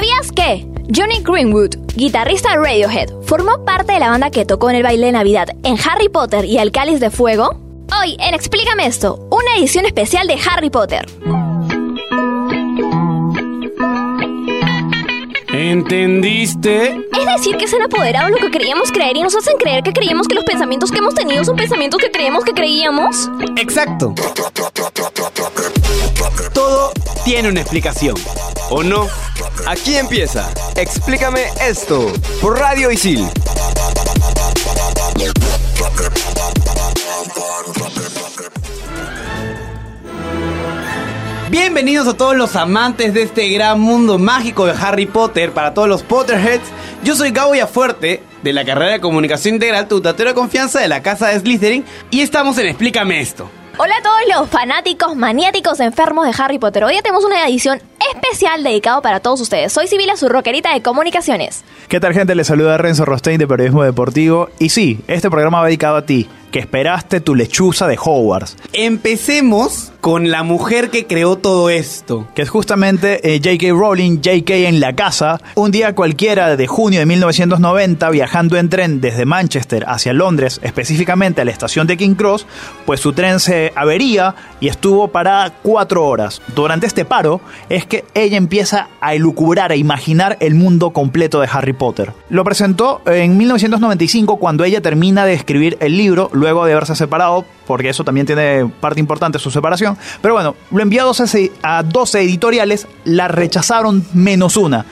¿Sabías que Johnny Greenwood, guitarrista de Radiohead, formó parte de la banda que tocó en el baile de Navidad en Harry Potter y el Cáliz de Fuego? Hoy en Explícame esto, una edición especial de Harry Potter. ¿Entendiste? Es decir, que se han apoderado de lo que creíamos creer y nos hacen creer que creíamos que los pensamientos que hemos tenido son pensamientos que creemos que creíamos. Exacto. Todo tiene una explicación, ¿o no? Aquí empieza. Explícame esto. Por Radio Isil. Bienvenidos a todos los amantes de este gran mundo mágico de Harry Potter, para todos los Potterheads. Yo soy Gabo Fuerte de la carrera de Comunicación Integral, tu de confianza de la casa de Slytherin, y estamos en Explícame esto. Hola a todos los fanáticos, maniáticos, enfermos de Harry Potter. Hoy tenemos una edición especial dedicado para todos ustedes. Soy Sibila, su rockerita de comunicaciones. ¿Qué tal gente? Les saluda Renzo Rostein de Periodismo Deportivo. Y sí, este programa va dedicado a ti, que esperaste tu lechuza de Hogwarts. Empecemos con la mujer que creó todo esto. Que es justamente eh, J.K. Rowling, J.K. en la casa. Un día cualquiera de junio de 1990, viajando en tren desde Manchester hacia Londres, específicamente a la estación de King Cross, pues su tren se avería y estuvo parada cuatro horas. Durante este paro es que ella empieza a elucubrar, a imaginar el mundo completo de Harry Potter. Lo presentó en 1995 cuando ella termina de escribir el libro, luego de haberse separado, porque eso también tiene parte importante su separación. Pero bueno, lo envió a 12, a 12 editoriales, la rechazaron menos una.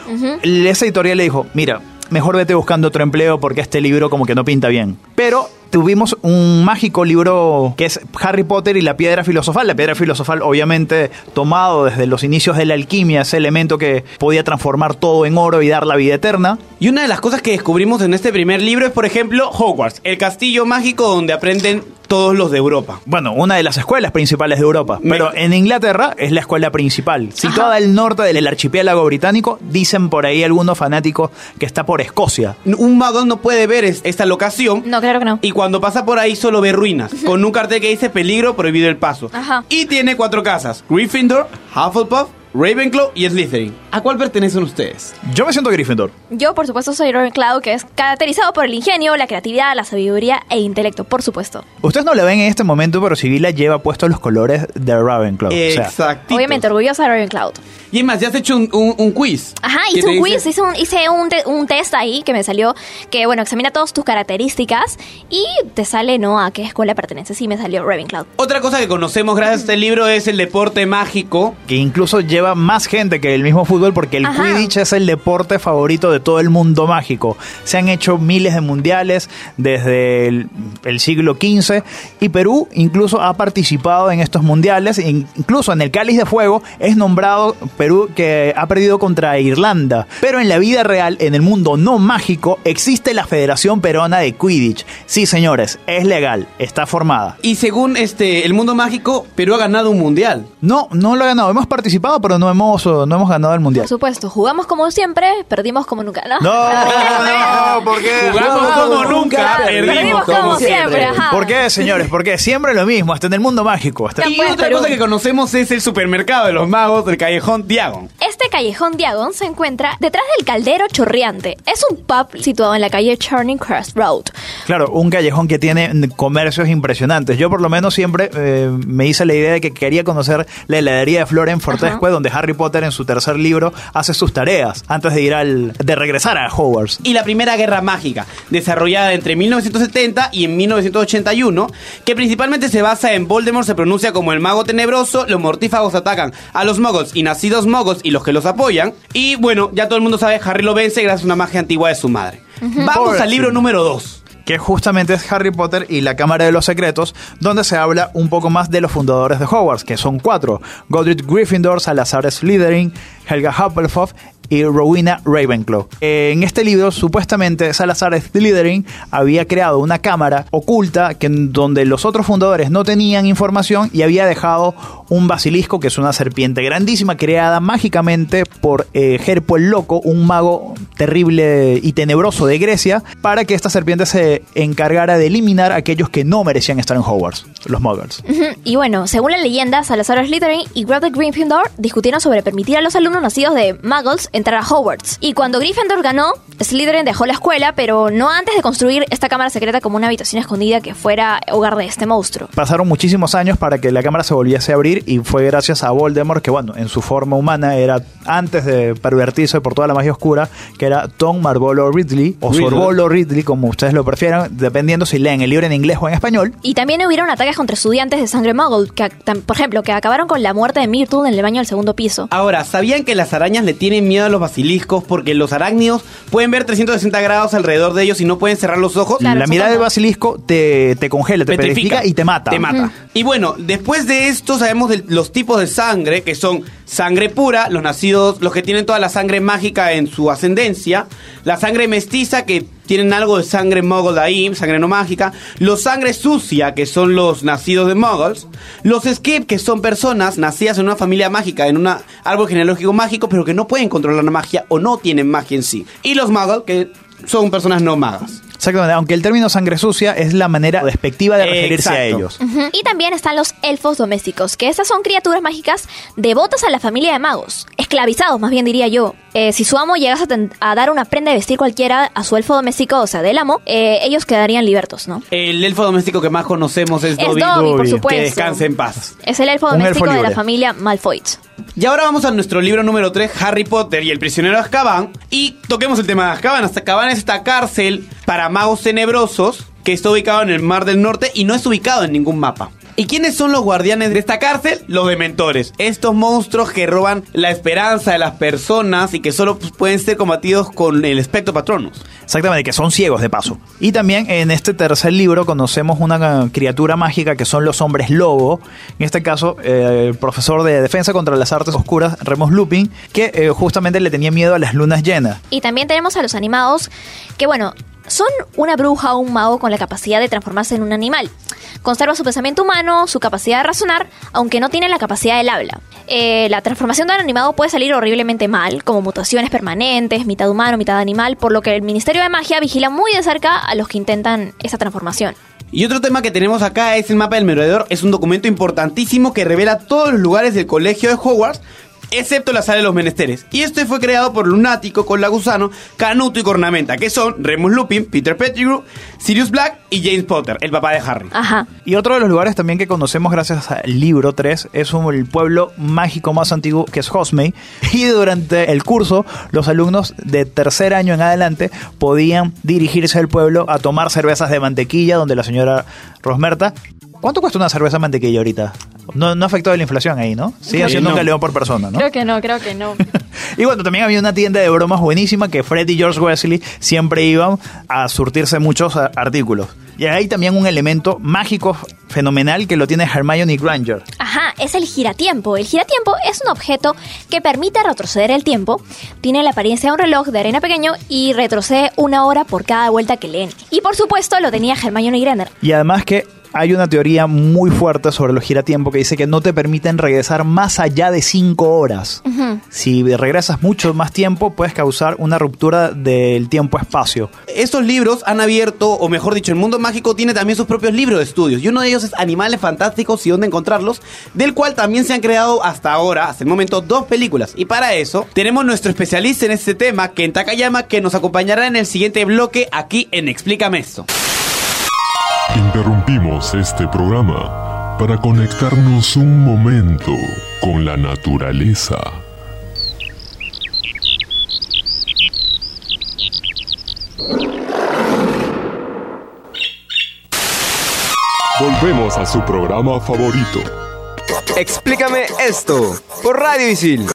Esa editorial le dijo, mira, mejor vete buscando otro empleo porque este libro como que no pinta bien. Pero tuvimos un mágico libro que es Harry Potter y la piedra filosofal. La piedra filosofal, obviamente, tomado desde los inicios de la alquimia, ese elemento que podía transformar todo en oro y dar la vida eterna. Y una de las cosas que descubrimos en este primer libro es, por ejemplo, Hogwarts, el castillo mágico donde aprenden todos los de Europa. Bueno, una de las escuelas principales de Europa. Pero en Inglaterra es la escuela principal. Situada al norte del archipiélago británico, dicen por ahí algunos fanáticos que está por Escocia. Un mago no puede ver esta locación. No, claro que no. Y cuando pasa por ahí solo ve ruinas, con un cartel que dice peligro, prohibido el paso. Ajá. Y tiene cuatro casas, Gryffindor, Hufflepuff, Ravenclaw y Slytherin. ¿A cuál pertenecen ustedes? Yo me siento Gryffindor. Yo, por supuesto, soy Ravenclaw, que es caracterizado por el ingenio, la creatividad, la sabiduría e intelecto, por supuesto. Ustedes no lo ven en este momento, pero Sibila lleva puestos los colores de Ravenclaw. Exacto. Obviamente, orgullosa de Ravenclaw. Y es más, ya has hecho un, quiz. Ajá, hice un quiz, hice, un, hice un, test ahí que me salió, que bueno, examina todas tus características y te sale, ¿no? A qué escuela perteneces. Sí, me salió Ravenclaw. Otra cosa que conocemos gracias a este libro es el deporte mágico. Que incluso lleva más gente que el mismo fútbol porque el Quidditch es el deporte favorito de todo el mundo mágico. Se han hecho miles de mundiales desde el, el siglo XV y Perú incluso ha participado en estos mundiales. Incluso en el Cáliz de Fuego es nombrado Perú que ha perdido contra Irlanda. Pero en la vida real, en el mundo no mágico, existe la Federación Peruana de Quidditch. Sí, señores, es legal, está formada. Y según este el mundo mágico, Perú ha ganado un mundial. No, no lo ha ganado. Hemos participado, pero no hemos, no hemos ganado el mundial. Por supuesto, jugamos como siempre, perdimos como nunca. No, no, no, porque jugamos como nunca, perdimos como siempre. ¿Por qué, señores? Porque siempre lo mismo, hasta en el mundo mágico. Y otra cosa que conocemos es el supermercado de los magos del callejón Diagon. Este callejón Diagon se encuentra detrás del Caldero Chorreante. Es un pub situado en la calle Churning Crest Road. Claro, un callejón que tiene comercios impresionantes. Yo por lo menos siempre eh, me hice la idea de que quería conocer la heladería de Flora Fortescue, donde Harry Potter en su tercer libro hace sus tareas antes de ir al de regresar a Hogwarts. Y la Primera Guerra Mágica, desarrollada entre 1970 y en 1981, que principalmente se basa en Voldemort se pronuncia como el mago tenebroso, los mortífagos atacan a los muggles y nacidos muggles y los que los apoyan. Y bueno, ya todo el mundo sabe, Harry lo vence gracias a una magia antigua de su madre. Vamos al libro número 2 que justamente es Harry Potter y la Cámara de los Secretos, donde se habla un poco más de los fundadores de Hogwarts, que son cuatro: Godric Gryffindor, Salazar Slytherin, Helga Hufflepuff y Rowena Ravenclaw. En este libro, supuestamente, Salazar Slytherin había creado una cámara oculta que, donde los otros fundadores no tenían información y había dejado un basilisco, que es una serpiente grandísima creada mágicamente por eh, Herpo el Loco, un mago terrible y tenebroso de Grecia, para que esta serpiente se encargara de eliminar a aquellos que no merecían estar en Hogwarts, los muggles. Y bueno, según la leyenda, Salazar Slytherin y Godric Gryffindor discutieron sobre permitir a los alumnos nacidos de muggles entrar a Hogwarts. Y cuando Gryffindor ganó, Slytherin dejó la escuela, pero no antes de construir esta cámara secreta como una habitación escondida que fuera hogar de este monstruo. Pasaron muchísimos años para que la cámara se volviese a abrir y fue gracias a Voldemort, que bueno, en su forma humana era antes de pervertirse por toda la magia oscura, que era Tom Marvolo Ridley o Riddle. Sorbolo Ridley, como ustedes lo prefieran, dependiendo si leen el libro en inglés o en español. Y también hubieron ataques contra estudiantes de sangre muggle, que, por ejemplo, que acabaron con la muerte de Myrtle en el baño del segundo piso. Ahora, ¿sabían que las arañas le tienen miedo a los basiliscos porque los arácnidos pueden ver 360 grados alrededor de ellos y no pueden cerrar los ojos? Claro, la mirada del basilisco te, te congela, te petrifica y te mata. Te mata. Y bueno, después de esto sabemos de los tipos de sangre, que son sangre pura, los nacidos, los que tienen toda la sangre mágica en su ascendencia, la sangre mestiza, que tienen algo de sangre muggle ahí, sangre no mágica, los sangre sucia, que son los nacidos de muggles, los skip, que son personas nacidas en una familia mágica, en un árbol genealógico mágico, pero que no pueden controlar la magia o no tienen magia en sí, y los muggles, que son personas no magas. Exactamente, aunque el término sangre sucia es la manera despectiva de referirse a ellos. Y también están los elfos domésticos, que estas son criaturas mágicas devotas a la familia de magos. Esclavizados, más bien diría yo. Eh, si su amo llegase a, a dar una prenda de vestir cualquiera a su elfo doméstico, o sea, del amo, eh, ellos quedarían libertos, ¿no? El elfo doméstico que más conocemos es, Es Dobby. Dobby, por supuesto. Que descanse en paz. Es el elfo Un elfo doméstico de la familia Malfoy. Y ahora vamos a nuestro libro número 3, Harry Potter y el prisionero de Azkaban. Y toquemos el tema de Azkaban. Azkaban es esta cárcel para magos tenebrosos que está ubicado en el Mar del Norte y no es ubicado en ningún mapa. ¿Y quiénes son los guardianes de esta cárcel? Los dementores. Estos monstruos que roban la esperanza de las personas y que solo pues, pueden ser combatidos con el espectro patronus. Exactamente, que son ciegos de paso. Y también en este tercer libro conocemos una criatura mágica que son los hombres lobo. En este caso, eh, el profesor de defensa contra las artes oscuras, Remus Lupin, que eh, justamente le tenía miedo a las lunas llenas. Y también tenemos a los animados, que bueno, son una bruja o un mago con la capacidad de transformarse en un animal. Conserva su pensamiento humano, su capacidad de razonar, aunque no tienen la capacidad del habla. Eh, la transformación de un animado puede salir horriblemente mal, como mutaciones permanentes, mitad humano, mitad animal, por lo que el Ministerio de Magia vigila muy de cerca a los que intentan esa transformación. Y otro tema que tenemos acá es el mapa del merodeador. Es un documento importantísimo que revela todos los lugares del colegio de Hogwarts, excepto la sala de los menesteres. Y este fue creado por Lunático con la Gusano, Canuto y Cornamenta, que son Remus Lupin, Peter Pettigrew, Sirius Black y James Potter, el papá de Harry. Ajá. Y otro de los lugares también que conocemos gracias al libro 3 es un- el pueblo mágico más antiguo que es Hogsmeade. Y durante el curso, los alumnos de tercer año en adelante podían dirigirse al pueblo a tomar cervezas de mantequilla, donde la señora Rosmerta. ¿Cuánto cuesta una cerveza de mantequilla ahorita? No, no afectó la inflación ahí, ¿no? Sigue que siendo un no. galeón por persona, ¿no? que no, creo que no. Y bueno, también había una tienda de bromas buenísima que Fred y George Wesley siempre iban a surtirse muchos artículos. Y hay también un elemento mágico fenomenal que lo tiene Hermione Granger. Ajá, es el giratiempo. El giratiempo es un objeto que permite retroceder el tiempo. Tiene la apariencia de un reloj de arena pequeño y retrocede una hora por cada vuelta que leen. Y por supuesto lo tenía Hermione Granger. Y además que hay una teoría muy fuerte sobre los giratiempo que dice que no te permiten regresar más allá de 5 horas. Si regresas mucho más tiempo, puedes causar una ruptura del tiempo-espacio. Estos libros han abierto, o mejor dicho, el mundo mágico tiene también sus propios libros de estudios. Y uno de ellos es Animales Fantásticos y dónde encontrarlos, del cual también se han creado hasta ahora, hasta el momento, dos películas. Y para eso, tenemos nuestro especialista en este tema, Ken Takayama, que nos acompañará en el siguiente bloque aquí en Explícame esto. Interrumpimos este programa para conectarnos un momento con la naturaleza. Volvemos a su programa favorito. Explícame esto por Radio Isil.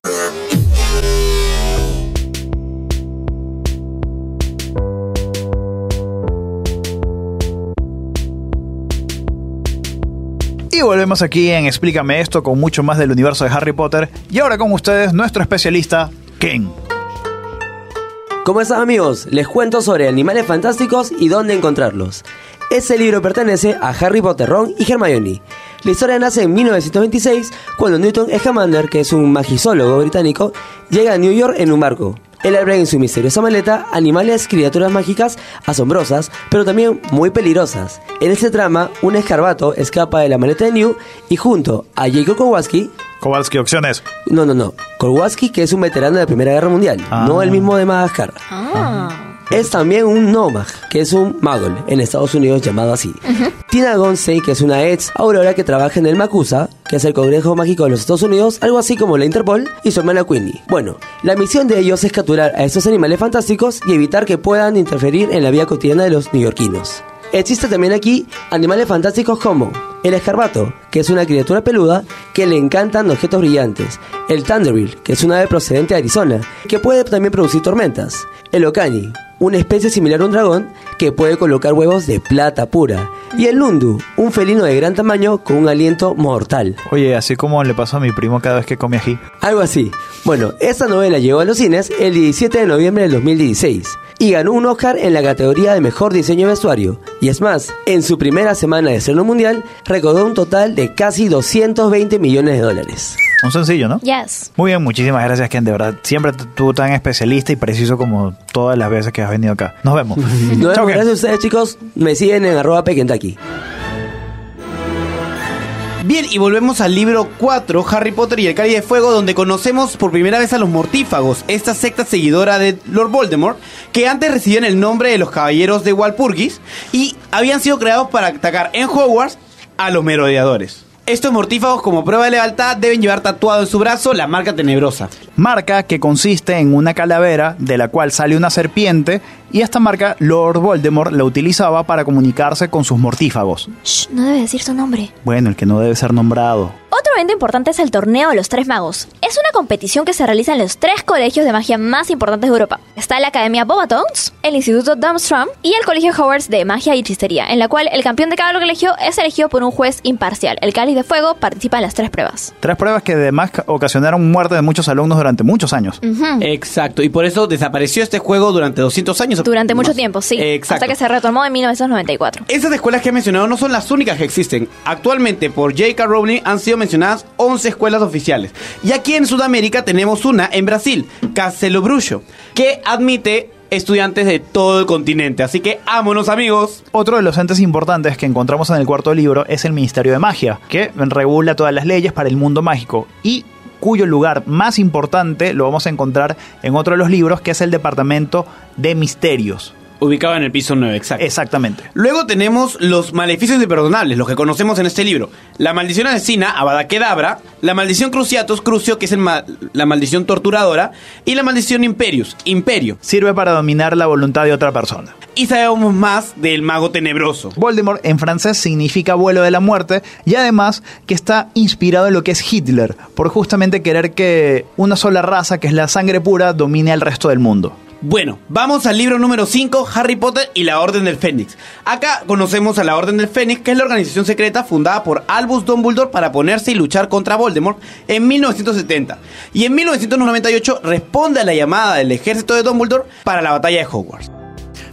Volvemos aquí en Explícame esto con mucho más del universo de Harry Potter. Y ahora con ustedes, nuestro especialista, Ken. ¿Cómo están amigos? Les cuento sobre animales fantásticos y dónde encontrarlos. Este libro pertenece a Harry Potter, Ron y Hermione. La historia nace en 1926 cuando Newton Scamander, que es un magisólogo británico, llega a New York en un barco. Él abre en su misteriosa maleta animales, criaturas mágicas asombrosas, pero también muy peligrosas. En este trama, un escarbato escapa de la maleta de New y junto a Jacob Kowalski, Kowalski, opciones. no, no, no, Kowalski que es un veterano de la Primera Guerra Mundial, Ah. no el mismo de Madagascar. Es también un Nomad, que es un Magol en Estados Unidos llamado así. Tina Gonsey, que es una ex Aurora que trabaja en el MACUSA, que es el Congreso Mágico de los Estados Unidos, algo así como la Interpol, y su hermana Queenie. Bueno, la misión de ellos es capturar a estos animales fantásticos y evitar que puedan interferir en la vida cotidiana de los neoyorquinos. Existe también aquí animales fantásticos como el escarbato, que es una criatura peluda que le encantan objetos brillantes, el thunderbill, que es una ave procedente de Arizona, que puede también producir tormentas, el ocani, una especie similar a un dragón que puede colocar huevos de plata pura, y el lundu, un felino de gran tamaño con un aliento mortal. Oye, así como le pasó a mi primo cada vez que come ají. Algo así. Bueno, esta novela llegó a los cines el 17 de noviembre del 2016 y ganó un Oscar en la categoría de mejor diseño de vestuario. Y es más, en su primera semana de estreno mundial, recaudó un total de casi 220 millones de dólares. Un sencillo, ¿no? Yes. Muy bien, muchísimas gracias, Ken. De verdad, siempre tú tan especialista y preciso como todas las veces que has venido acá. Nos vemos. Nos vemos. Gracias a ustedes, chicos. Me siguen en arroba pequentaki. Bien, y volvemos al libro 4, Harry Potter y el Cáliz de Fuego, donde conocemos por primera vez a los Mortífagos, esta secta seguidora de Lord Voldemort, que antes recibían el nombre de los Caballeros de Walpurgis y habían sido creados para atacar en Hogwarts a los merodeadores. Estos mortífagos, como prueba de lealtad, deben llevar tatuado en su brazo la marca tenebrosa. Marca que consiste en una calavera de la cual sale una serpiente y esta marca Lord Voldemort la utilizaba para comunicarse con sus mortífagos. Shh, no debe decir su nombre. Bueno, el que no debe ser nombrado. Otro evento importante es el Torneo de los Tres Magos. Es una competición que se realiza en los tres colegios de magia más importantes de Europa. Está la Academia Bobatons, el Instituto Durmstrang y el Colegio Hogwarts de Magia y Hechicería, en la cual el campeón de cada colegio es elegido por un juez imparcial. El Cáliz de Fuego participa en las tres pruebas. Tres pruebas que además ca- ocasionaron muerte de muchos alumnos durante muchos años. Exacto, y por eso desapareció este juego durante 200 años. Durante mucho Más. tiempo, sí. Exacto. Hasta que se retomó en 1994. Esas escuelas que he mencionado no son las únicas que existen. Actualmente, por J.K. Rowling han sido mencionadas 11 escuelas oficiales. Y aquí en Sudamérica tenemos una en Brasil, Castelo Bruxo, que admite estudiantes de todo el continente. Así que, ámonos amigos. Otro de los entes importantes que encontramos en el cuarto libro es el Ministerio de Magia, que regula todas las leyes para el mundo mágico y cuyo lugar más importante lo vamos a encontrar en otro de los libros, que es el Departamento de Misterios. Ubicado en el piso 9, exacto. Exactamente. Luego tenemos los maleficios imperdonables, los que conocemos en este libro. La maldición asesina, Avada Kedavra, la maldición Cruciatus, Crucio, que es el ma- la maldición torturadora, y la maldición Imperius, Imperio. Sirve para dominar la voluntad de otra persona. Y sabemos más del mago tenebroso. Voldemort en francés significa vuelo de la muerte y además que está inspirado en lo que es Hitler, por justamente querer que una sola raza, que es la sangre pura, domine al resto del mundo. Bueno, vamos al libro número 5, Harry Potter y la Orden del Fénix. Acá conocemos a la Orden del Fénix, que es la organización secreta fundada por Albus Dumbledore para ponerse y luchar contra Voldemort en 1970. Y en 1998 responde a la llamada del ejército de Dumbledore para la batalla de Hogwarts.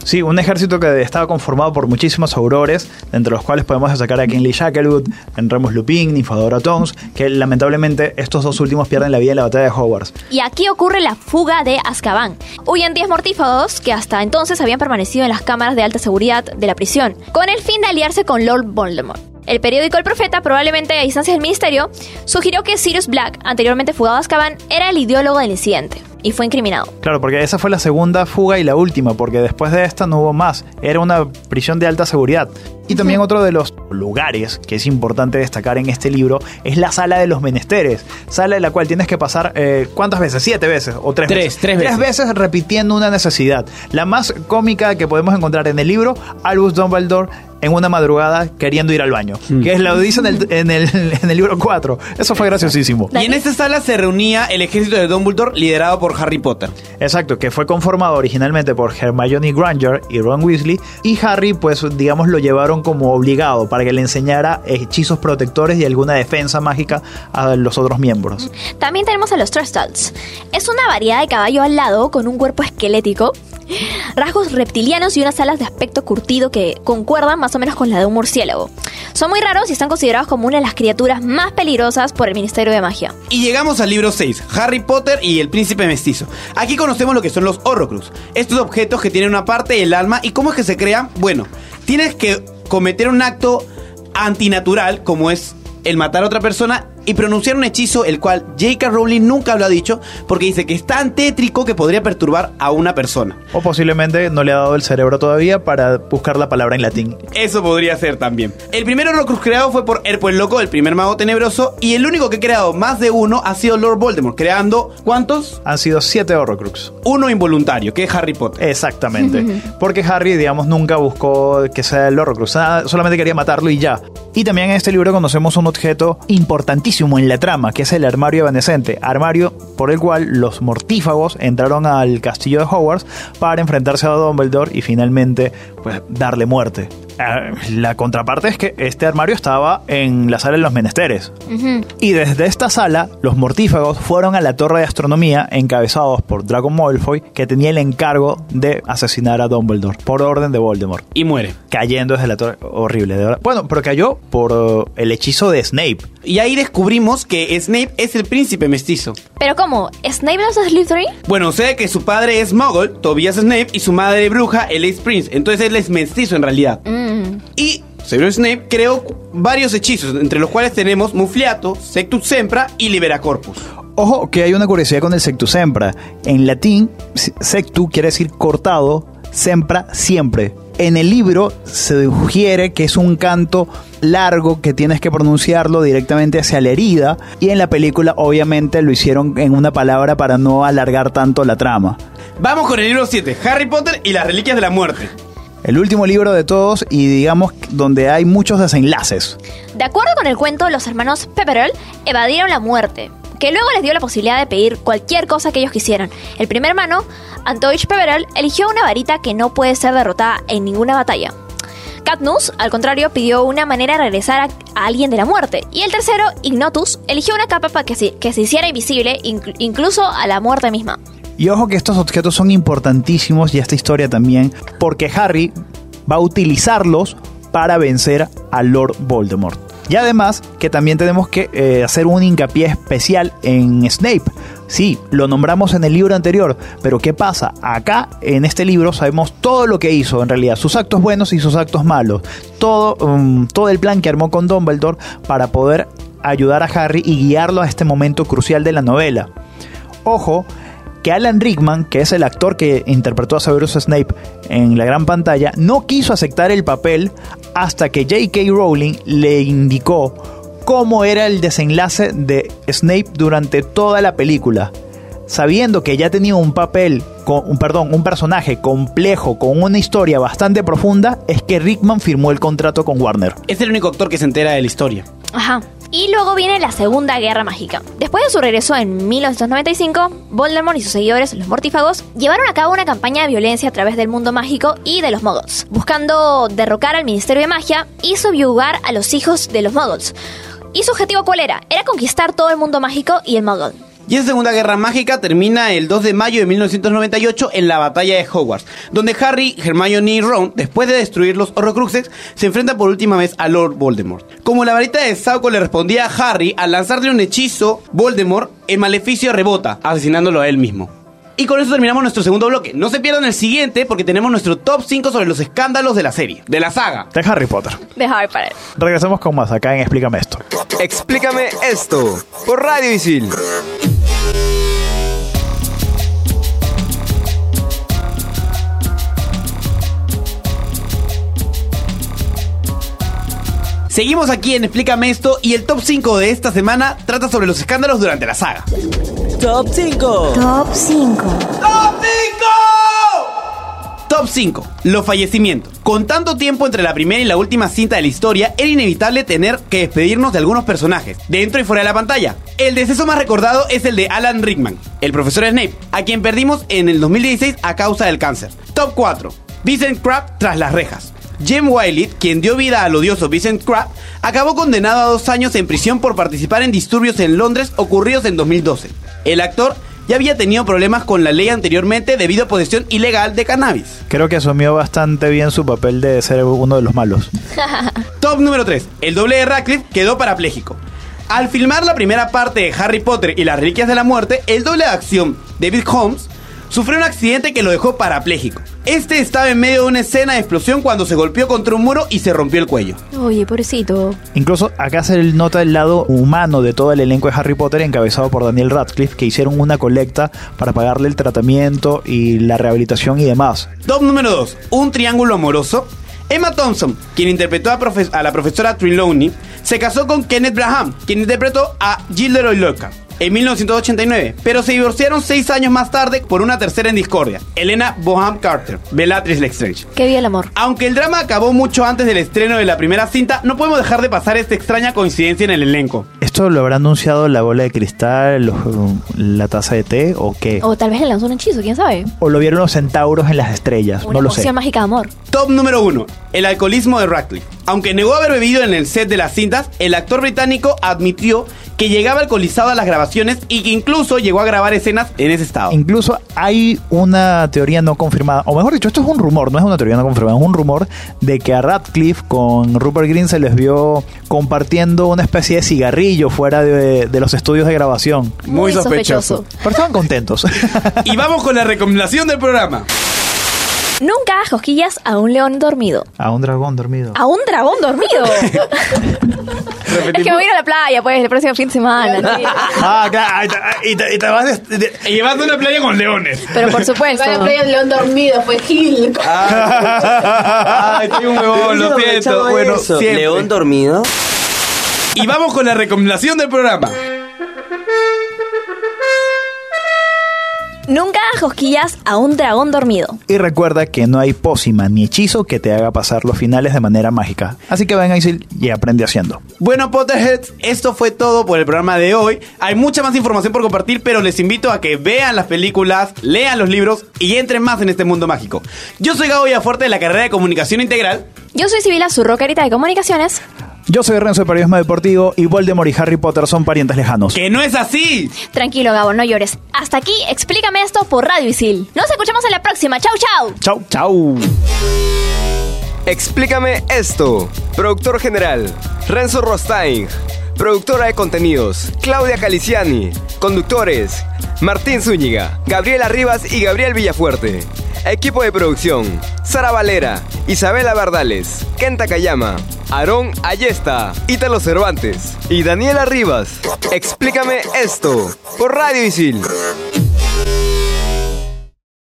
Sí, un ejército que estaba conformado por muchísimos aurores, entre los cuales podemos destacar a Kinley Shacklewood, Remus Lupin, Ninfadora Tonks, que lamentablemente estos dos últimos pierden la vida en la batalla de Hogwarts. Y aquí ocurre la fuga de Azkaban. Huyen 10 mortífagos que hasta entonces habían permanecido en las cámaras de alta seguridad de la prisión, con el fin de aliarse con Lord Voldemort. El periódico El Profeta, probablemente a instancias del ministerio, sugirió que Sirius Black, anteriormente fugado a Azkaban, era el ideólogo del incidente y fue incriminado. Claro, porque esa fue la segunda fuga y la última, porque después de esta no hubo más. Era una prisión de alta seguridad. Y también otro de los lugares que es importante destacar en este libro es la sala de los menesteres. Sala en la cual tienes que pasar, eh, ¿cuántas veces? ¿Siete veces? ¿O tres, Tres, veces? tres veces. veces repitiendo una necesidad. La más cómica que podemos encontrar en el libro, Albus Dumbledore en una madrugada queriendo ir al baño. Que es lo dice en el, en, el, en el libro 4. Eso fue graciosísimo. Y en esta sala se reunía el ejército de Dumbledore liderado por Harry Potter. Exacto, que fue conformado originalmente por Hermione Granger y Ron Weasley y Harry pues digamos lo llevaron como obligado para que le enseñara hechizos protectores y alguna defensa mágica a los otros miembros. También tenemos a los Trestles. Es una variedad de caballo alado con un cuerpo esquelético. Rasgos reptilianos y unas alas de aspecto curtido que concuerdan más o menos con la de un murciélago. Son muy raros y están considerados como una de las criaturas más peligrosas por el Ministerio de Magia. Y llegamos al libro 6, Harry Potter y el príncipe mestizo. Aquí conocemos lo que son los Horrocrux, estos objetos que tienen una parte del alma y cómo es que se crean. Bueno, tienes que cometer un acto antinatural como es el matar a otra persona y pronunciar un hechizo el cual J.K. Rowling nunca lo ha dicho porque dice que es tan tétrico que podría perturbar a una persona. O posiblemente no le ha dado el cerebro todavía para buscar la palabra en latín. Eso podría ser también. El primer Horrocrux creado fue por Erpo el Loco, el primer mago tenebroso, y el único que ha creado más de uno ha sido Lord Voldemort, creando ¿cuántos? Han sido siete Horrocrux. Uno involuntario, que es Harry Potter. Exactamente. Porque Harry, digamos, nunca buscó que sea el Horrocrux. Nada, Solamente quería matarlo y ya. Y también en este libro conocemos un objeto importantísimo en la trama, que es el armario evanescente. Armario por el cual los mortífagos entraron al castillo de Hogwarts para enfrentarse a Dumbledore y finalmente, pues, darle muerte. Ah, La contraparte es que este armario estaba en la sala de los menesteres. Y desde esta sala, los mortífagos fueron a la torre de astronomía encabezados por Draco Malfoy, que tenía el encargo de asesinar a Dumbledore por orden de Voldemort. Y muere. Cayendo desde la torre. Horrible, de verdad. Bueno, pero cayó por uh, el hechizo de Snape. Y ahí descubrimos que Snape es el príncipe mestizo. Pero ¿cómo? ¿Snape no es Slytherin? Bueno, sé que su padre es Muggle, Tobias Snape, y su madre bruja, Elise Prince. Entonces él es mestizo en realidad. Y Severus Snape creó varios hechizos, entre los cuales tenemos Mufliato, Sectus Sempra y Libera Corpus. Ojo, que hay una curiosidad con el sectu sempra. En latín, sectu quiere decir cortado, sempra siempre. En el libro se sugiere que es un canto largo que tienes que pronunciarlo directamente hacia la herida y en la película obviamente lo hicieron en una palabra para no alargar tanto la trama. Vamos con el libro 7, Harry Potter y las Reliquias de la Muerte. El último libro de todos y digamos donde hay muchos desenlaces. De acuerdo con el cuento, los hermanos Pepperell evadieron la muerte, que luego les dio la posibilidad de pedir cualquier cosa que ellos quisieran. El primer hermano, Antoich Pepperell, eligió una varita que no puede ser derrotada en ninguna batalla. Katniss, al contrario, pidió una manera de regresar a, alguien de la muerte. Y el tercero, Ignotus, eligió una capa para que se, hiciera invisible inclu- incluso a la muerte misma. Y ojo que estos objetos son importantísimos y esta historia también, porque Harry va a utilizarlos para vencer a Lord Voldemort. Y además que también tenemos que eh, hacer un hincapié especial en Snape. Sí, lo nombramos en el libro anterior, pero ¿qué pasa? Acá en este libro sabemos todo lo que hizo en realidad, sus actos buenos y sus actos malos. Todo, um, todo el plan que armó con Dumbledore para poder ayudar a Harry y guiarlo a este momento crucial de la novela. Ojo, que Alan Rickman, que es el actor que interpretó a Severus Snape en la gran pantalla, no quiso aceptar el papel hasta que J.K. Rowling le indicó cómo era el desenlace de Snape durante toda la película. Sabiendo que ya tenía un papel, con, un, perdón, un personaje complejo con una historia bastante profunda, es que Rickman firmó el contrato con Warner. Es el único actor que se entera de la historia. Ajá. Y luego viene la Segunda Guerra Mágica. Después de su regreso en 1995, Voldemort y sus seguidores, los mortífagos, llevaron a cabo una campaña de violencia a través del mundo mágico y de los muggles, buscando derrocar al Ministerio de Magia y subyugar a los hijos de los muggles. ¿Y su objetivo cuál era? Era conquistar todo el mundo mágico y el muggle. Y esa Segunda Guerra Mágica termina el 2 de mayo de 1998 en la batalla de Hogwarts, donde Harry, Hermione y Ron, después de destruir los Horrocruxes, se enfrentan por última vez a Lord Voldemort. Como la varita de Sauco le respondía a Harry, al lanzarle un hechizo, Voldemort, el maleficio rebota, asesinándolo a él mismo. Y con eso terminamos nuestro segundo bloque. No se pierdan el siguiente porque tenemos nuestro top 5 sobre los escándalos de la serie, de la saga. De Harry Potter. De Harry Potter. Regresamos con más acá en Explícame esto. Explícame esto por Radio Isil. Seguimos aquí en Explícame esto y el top 5 de esta semana trata sobre los escándalos durante la saga. Top 5. Top 5. ¡Top 5! Top 5. Los fallecimientos. Con tanto tiempo entre la primera y la última cinta de la historia, era inevitable tener que despedirnos de algunos personajes, dentro y fuera de la pantalla. El deceso más recordado es el de Alan Rickman, el profesor Snape, a quien perdimos en el 2016 a causa del cáncer. Top 4. Vincent Crabbe tras las rejas. Jem Wiley, quien dio vida al odioso Vincent Crabbe, acabó condenado a dos años en prisión por participar en disturbios en Londres ocurridos en 2012. El actor ya había tenido problemas con la ley anteriormente debido a posesión ilegal de cannabis. Creo que asumió bastante bien su papel de ser uno de los malos. Top número 3. El doble de Radcliffe quedó parapléjico. Al filmar la primera parte de Harry Potter y las Reliquias de la Muerte, el doble de acción, David Holmes, sufrió un accidente que lo dejó parapléjico. Este estaba en medio de una escena de explosión cuando se golpeó contra un muro y se rompió el cuello. Oye, pobrecito. Incluso acá se nota el lado humano de todo el elenco de Harry Potter encabezado por Daniel Radcliffe, que hicieron una colecta para pagarle el tratamiento y la rehabilitación y demás. Top número 2. Un triángulo amoroso. Emma Thompson, quien interpretó a, la profesora Trelawney, se casó con Kenneth Braham, quien interpretó a Gilderoy Lockhart en 1989, pero se divorciaron seis años más tarde por una tercera en discordia, Elena Boham Carter, Bellatrix Lestrange. Qué bien el amor. Aunque el drama acabó mucho antes del estreno de la primera cinta, no podemos dejar de pasar esta extraña coincidencia en el elenco. ¿Esto lo habrá anunciado la bola de cristal, los- la taza de té o qué? O tal vez le lanzó un hechizo, quién sabe. ¿O lo vieron los centauros en las estrellas? Una no lo sé. mágica de amor. Top número 1. El alcoholismo de Radcliffe. Aunque negó haber bebido en el set de las cintas, el actor británico admitió que llegaba alcoholizado a las grabaciones y que incluso llegó a grabar escenas en ese estado. Incluso hay una teoría no confirmada, o mejor dicho, esto es un rumor, no es una teoría no confirmada, es un rumor de que a Radcliffe con Rupert Green se les vio compartiendo una especie de cigarrillo fuera de, de los estudios de grabación. Muy sospechoso. Pero estaban contentos. Y vamos con la recomendación del programa. Nunca hagas cosquillas a un león dormido. a un dragón dormido. A un dragón dormido. es que me voy a ir a la playa, pues, el próximo fin de semana. Ah, claro, y te, y te- y te vas de- de- Y llevando una playa con leones. Pero por supuesto. Para playa del león dormido, fue Gil. Ay, soy un huevón, lo siento. Bueno, siempre. León dormido. Y vamos con la recomendación del programa. Nunca hagas cosquillas a un dragón dormido. Y recuerda que no hay pócima ni hechizo que te haga pasar los finales de manera mágica. Así que ven a Isil y aprende haciendo. Bueno, Potterheads, esto fue todo por el programa de hoy. Hay mucha más información por compartir, pero les invito a que vean las películas, lean los libros y entren más en este mundo mágico. Yo soy Gabo Villafuerte de la carrera de Comunicación Integral. Yo soy Sibila, su rockerita de comunicaciones. Yo soy Renzo de Periodismo Deportivo y Voldemort y Harry Potter son parientes lejanos. ¡Que no es así! Tranquilo, Gabo, no llores. Hasta aquí, explícame esto por Radio Isil. Nos escuchamos en la próxima. Chau, chau. Chau, chau. Explícame esto. Productor general, Renzo Rostain. Productora de contenidos, Claudia Caliciani. Conductores, Martín Zúñiga, Gabriela Rivas y Gabriel Villafuerte. Equipo de producción, Sara Valera, Isabela Bardales, Kenta Kayama, Aarón Ayesta, Ítalo Cervantes y Daniela Rivas. Explícame esto por Radio Isil.